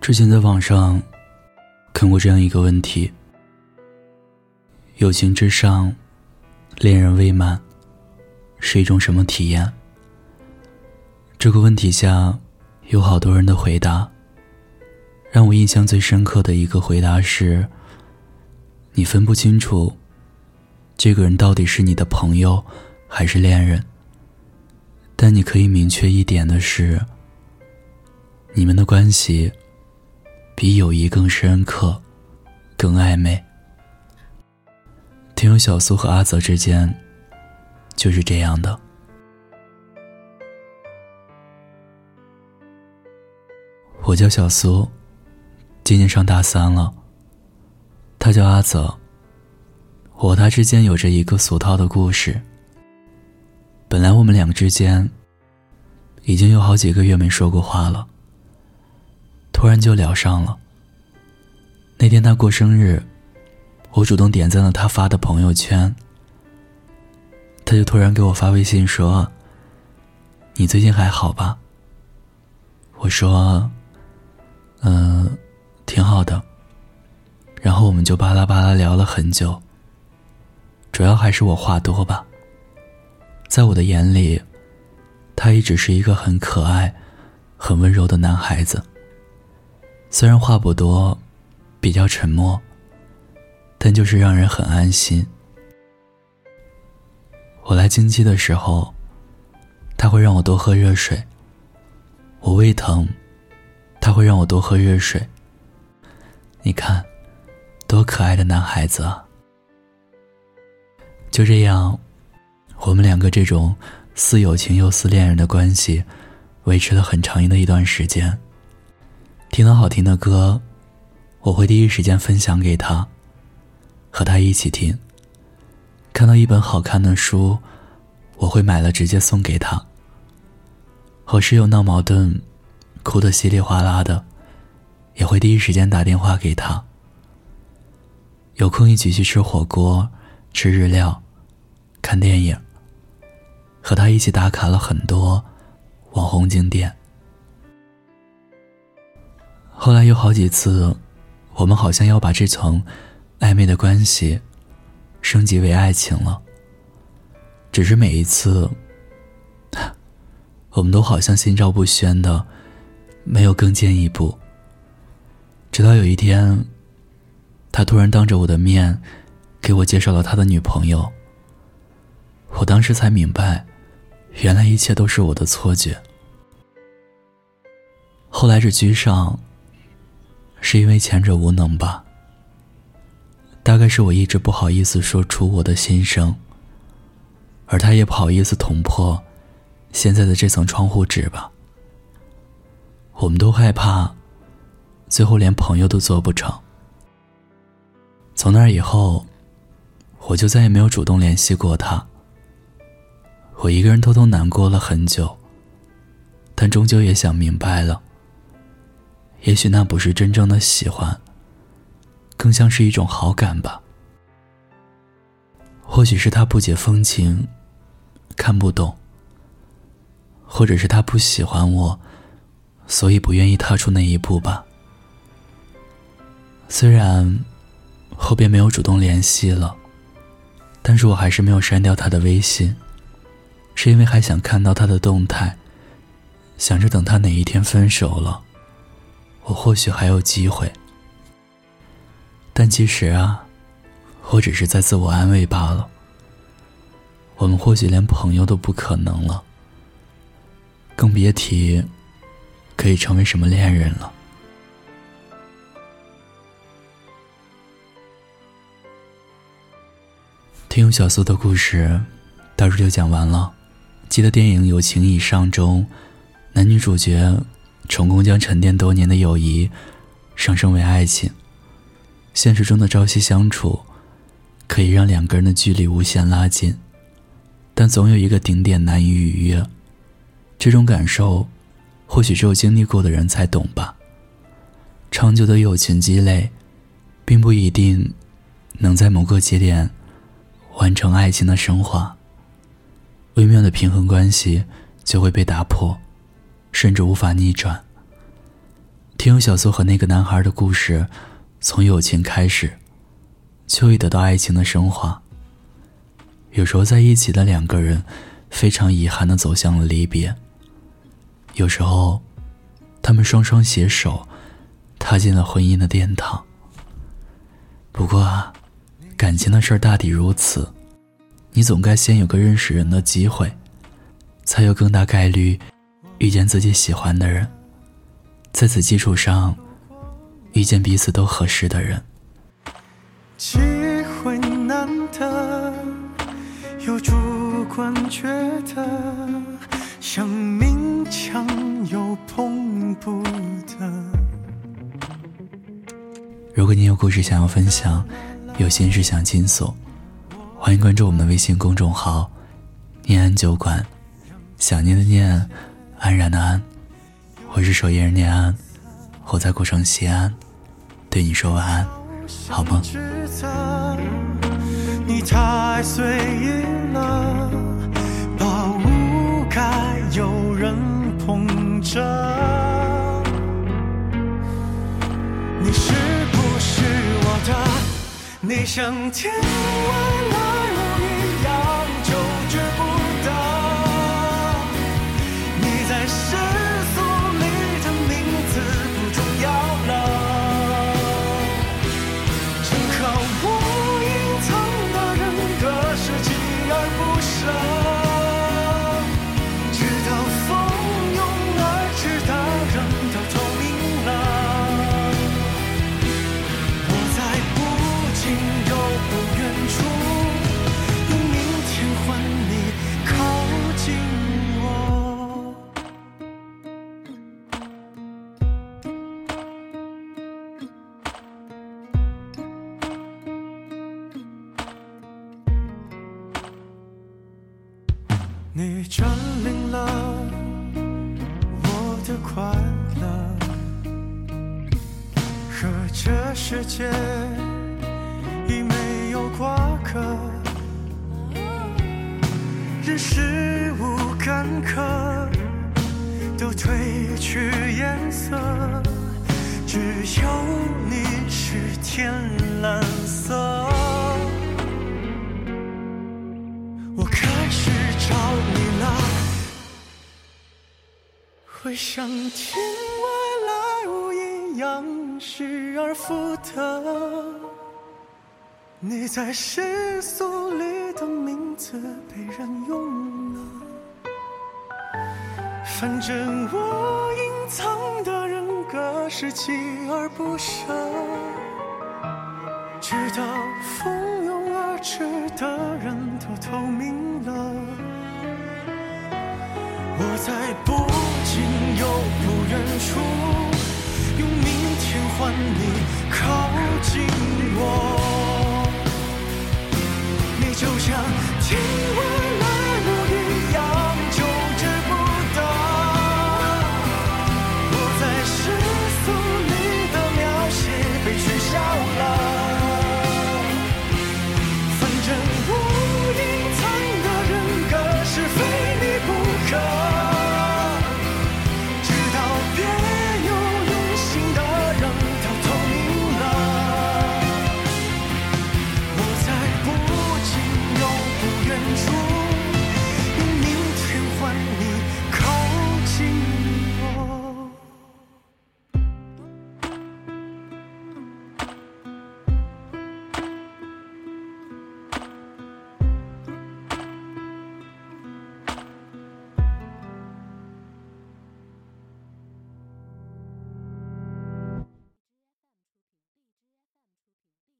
之前在网上看过这样一个问题：友情之上，恋人未满，是一种什么体验？这个问题下，有好多人的回答。让我印象最深刻的一个回答是：你分不清楚，这个人到底是你的朋友还是恋人。但你可以明确一点的是，你们的关系。比友谊更深刻，更暧昧。听友小苏和阿泽之间就是这样的。我叫小苏，今年上大三了。他叫阿泽。我和他之间有着一个俗套的故事。本来我们两个之间已经有好几个月没说过话了。突然就聊上了。那天他过生日，我主动点赞了他发的朋友圈。他就突然给我发微信说：“你最近还好吧？”我说：“嗯，挺好的。”然后我们就巴拉巴拉聊了很久。主要还是我话多吧。在我的眼里，他一直是一个很可爱、很温柔的男孩子。虽然话不多，比较沉默，但就是让人很安心。我来经期的时候，他会让我多喝热水；我胃疼，他会让我多喝热水。你看，多可爱的男孩子啊！就这样，我们两个这种似友情又似恋人的关系，维持了很长的一段时间。听到好听的歌，我会第一时间分享给他，和他一起听。看到一本好看的书，我会买了直接送给他。和室友闹矛盾，哭得稀里哗啦的，也会第一时间打电话给他。有空一起去吃火锅、吃日料、看电影，和他一起打卡了很多网红景点。后来有好几次，我们好像要把这层暧昧的关系升级为爱情了。只是每一次，我们都好像心照不宣的，没有更进一步。直到有一天，他突然当着我的面给我介绍了他的女朋友。我当时才明白，原来一切都是我的错觉。后来这居上。是因为前者无能吧？大概是我一直不好意思说出我的心声，而他也不好意思捅破现在的这层窗户纸吧。我们都害怕，最后连朋友都做不成。从那以后，我就再也没有主动联系过他。我一个人偷偷难过了很久，但终究也想明白了。也许那不是真正的喜欢，更像是一种好感吧。或许是他不解风情，看不懂；或者是他不喜欢我，所以不愿意踏出那一步吧。虽然后边没有主动联系了，但是我还是没有删掉他的微信，是因为还想看到他的动态，想着等他哪一天分手了。我或许还有机会，但其实啊，我只是在自我安慰罢了。我们或许连朋友都不可能了，更别提可以成为什么恋人了。听小苏的故事，到这就讲完了。记得电影《友情以上》中，男女主角。成功将沉淀多年的友谊上升为爱情。现实中的朝夕相处，可以让两个人的距离无限拉近，但总有一个顶点难以逾越。这种感受，或许只有经历过的人才懂吧。长久的友情积累，并不一定能在某个节点完成爱情的升华。微妙的平衡关系就会被打破。甚至无法逆转。听小苏和那个男孩的故事，从友情开始，就会得到爱情的升华。有时候在一起的两个人，非常遗憾的走向了离别。有时候，他们双双携手，踏进了婚姻的殿堂。不过啊，感情的事儿大抵如此，你总该先有个认识人的机会，才有更大概率遇见自己喜欢的人。在此基础上，遇见彼此都合适的人。机会难得，又主观觉得想勉强又碰不得。如果你有故事想要分享，有心事想倾诉，欢迎关注我们的微信公众号“念安酒馆”，想念的念，安然的安。我是守夜人念安，我在古城西安，对你说晚安，好吗？你太随意了，把无该有人捧着。你是不是我的？你像天外来。你占领了我的快乐，和这世界已没有瓜葛，人事物干渴都褪去颜色，只有你是天蓝。会像天外来物一样失而复得，你在世俗里的名字被人用了，反正我隐藏的人格是锲而不舍，直到蜂拥而至的人都透明了，我在不。远处，用明天换你靠近我，你就像天外。